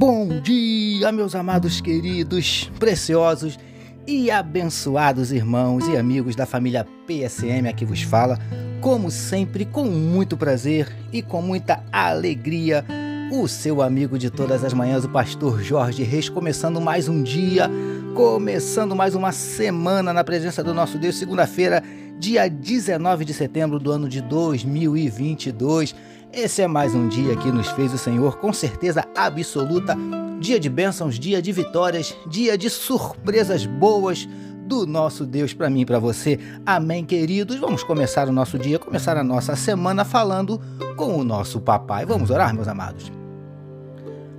Bom dia, meus amados queridos, preciosos e abençoados irmãos e amigos da família PSM aqui vos fala, como sempre, com muito prazer e com muita alegria, o seu amigo de todas as manhãs, o pastor Jorge Reis, começando mais um dia, começando mais uma semana na presença do nosso Deus, segunda-feira, dia 19 de setembro do ano de 2022. Esse é mais um dia que nos fez o Senhor, com certeza absoluta. Dia de bênçãos, dia de vitórias, dia de surpresas boas do nosso Deus para mim e para você. Amém, queridos. Vamos começar o nosso dia, começar a nossa semana falando com o nosso papai. Vamos orar, meus amados.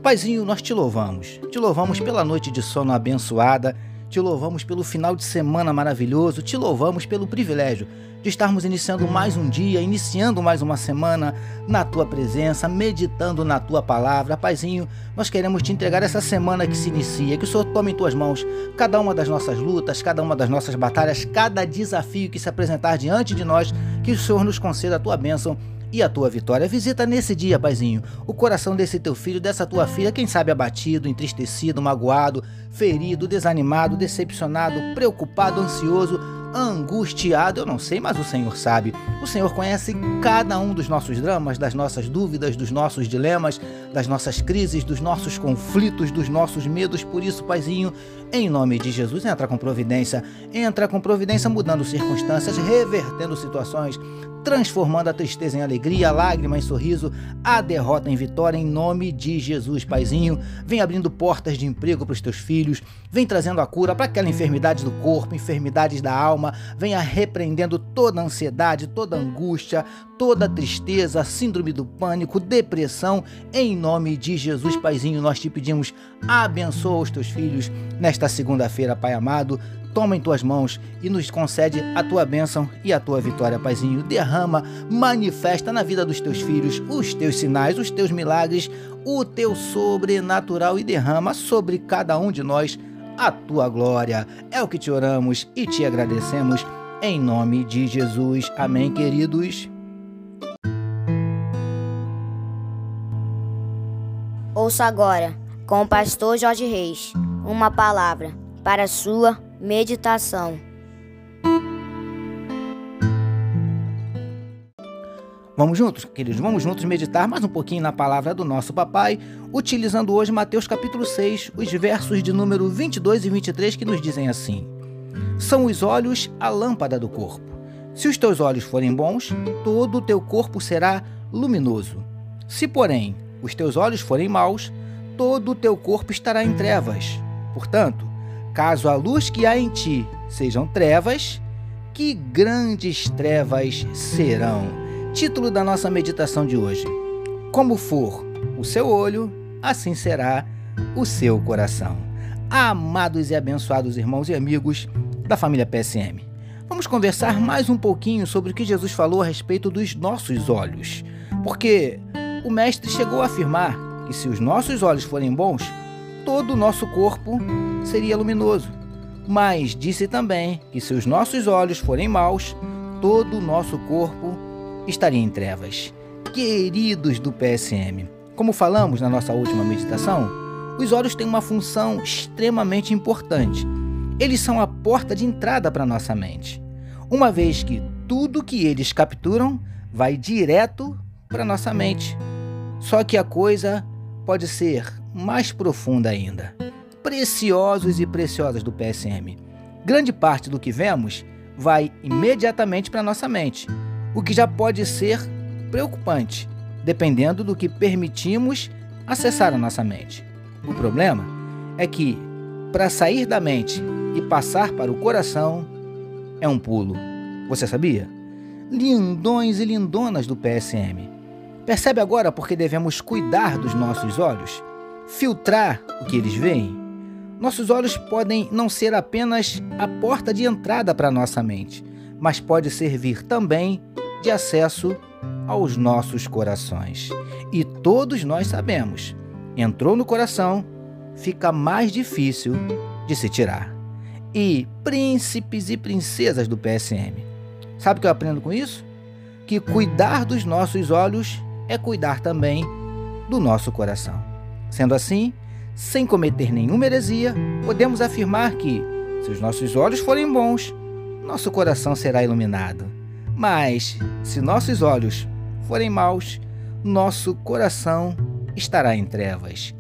Paizinho, nós te louvamos. Te louvamos pela noite de sono abençoada. Te louvamos pelo final de semana maravilhoso. Te louvamos pelo privilégio de estarmos iniciando mais um dia, iniciando mais uma semana na tua presença, meditando na tua palavra. Paizinho, nós queremos te entregar essa semana que se inicia, que o Senhor tome em tuas mãos cada uma das nossas lutas, cada uma das nossas batalhas, cada desafio que se apresentar diante de nós, que o Senhor nos conceda a tua bênção e a tua vitória. Visita nesse dia, Paizinho, o coração desse teu filho, dessa tua filha, quem sabe abatido, entristecido, magoado, ferido, desanimado, decepcionado, preocupado, ansioso angustiado, eu não sei, mas o Senhor sabe. O Senhor conhece cada um dos nossos dramas, das nossas dúvidas, dos nossos dilemas, das nossas crises, dos nossos conflitos, dos nossos medos. Por isso, Paizinho, em nome de Jesus, entra com providência, entra com providência, mudando circunstâncias, revertendo situações, transformando a tristeza em alegria, a lágrima em sorriso, a derrota em vitória, em nome de Jesus, Paizinho. Vem abrindo portas de emprego para os teus filhos, vem trazendo a cura para aquela enfermidade do corpo, enfermidades da alma, venha repreendendo toda ansiedade, toda angústia, toda tristeza, síndrome do pânico, depressão, em nome de Jesus, Paizinho, nós te pedimos, abençoa os teus filhos nesta segunda-feira, Pai amado. Toma em tuas mãos e nos concede a tua bênção e a tua vitória, Paizinho. Derrama, manifesta na vida dos teus filhos os teus sinais, os teus milagres, o teu sobrenatural e derrama sobre cada um de nós a tua glória. É o que te oramos e te agradecemos em nome de Jesus. Amém, queridos. Ouça agora, com o pastor Jorge Reis, uma palavra para sua Meditação. Vamos juntos, queridos, vamos juntos meditar mais um pouquinho na palavra do nosso papai, utilizando hoje Mateus capítulo 6, os versos de número 22 e 23 que nos dizem assim: São os olhos a lâmpada do corpo. Se os teus olhos forem bons, todo o teu corpo será luminoso. Se, porém, os teus olhos forem maus, todo o teu corpo estará em trevas. Portanto, Caso a luz que há em ti sejam trevas, que grandes trevas serão. Título da nossa meditação de hoje: Como for o seu olho, assim será o seu coração. Amados e abençoados irmãos e amigos da família PSM, vamos conversar mais um pouquinho sobre o que Jesus falou a respeito dos nossos olhos. Porque o Mestre chegou a afirmar que se os nossos olhos forem bons, todo o nosso corpo seria luminoso. Mas disse também que se os nossos olhos forem maus, todo o nosso corpo estaria em trevas. Queridos do PSM, como falamos na nossa última meditação, os olhos têm uma função extremamente importante. Eles são a porta de entrada para nossa mente, uma vez que tudo que eles capturam vai direto para nossa mente. Só que a coisa pode ser mais profunda ainda. Preciosos e preciosas do PSM. Grande parte do que vemos vai imediatamente para nossa mente, o que já pode ser preocupante, dependendo do que permitimos acessar a nossa mente. O problema é que, para sair da mente e passar para o coração, é um pulo. Você sabia? Lindões e lindonas do PSM. Percebe agora por que devemos cuidar dos nossos olhos? filtrar o que eles veem, nossos olhos podem não ser apenas a porta de entrada para nossa mente, mas pode servir também de acesso aos nossos corações. E todos nós sabemos, entrou no coração, fica mais difícil de se tirar. E príncipes e princesas do PSM. Sabe o que eu aprendo com isso? Que cuidar dos nossos olhos é cuidar também do nosso coração. Sendo assim, sem cometer nenhuma heresia, podemos afirmar que, se os nossos olhos forem bons, nosso coração será iluminado. Mas, se nossos olhos forem maus, nosso coração estará em trevas.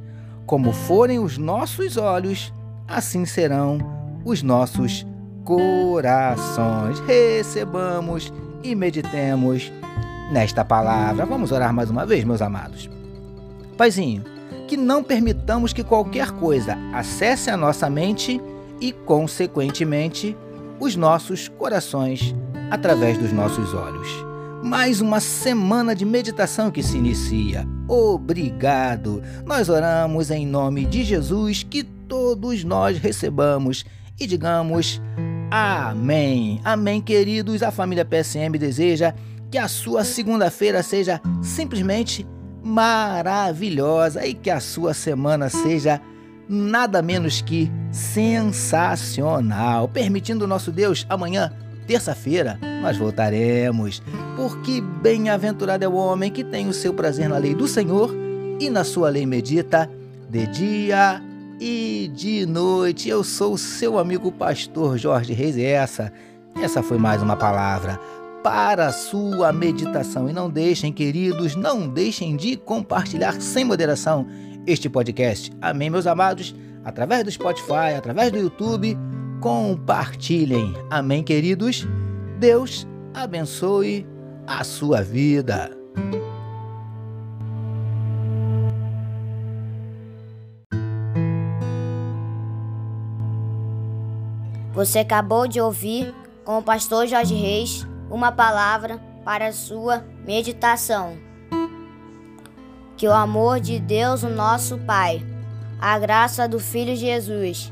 Como forem os nossos olhos, assim serão os nossos corações. Recebamos e meditemos nesta palavra. Vamos orar mais uma vez, meus amados. Paizinho, que não permitamos que qualquer coisa acesse a nossa mente e, consequentemente, os nossos corações através dos nossos olhos. Mais uma semana de meditação que se inicia. Obrigado! Nós oramos em nome de Jesus que todos nós recebamos e digamos amém. Amém, queridos. A família PSM deseja que a sua segunda-feira seja simplesmente maravilhosa e que a sua semana seja nada menos que sensacional. Permitindo nosso Deus, amanhã, terça-feira, nós voltaremos. Porque bem-aventurado é o homem que tem o seu prazer na lei do Senhor e na sua lei medita de dia e de noite. Eu sou o seu amigo pastor Jorge Reis e essa, essa foi mais uma palavra para a sua meditação. E não deixem, queridos, não deixem de compartilhar sem moderação este podcast. Amém, meus amados? Através do Spotify, através do YouTube, compartilhem. Amém, queridos? Deus abençoe a sua vida. Você acabou de ouvir com o pastor Jorge Reis uma palavra para a sua meditação. Que o amor de Deus, o nosso Pai, a graça do Filho Jesus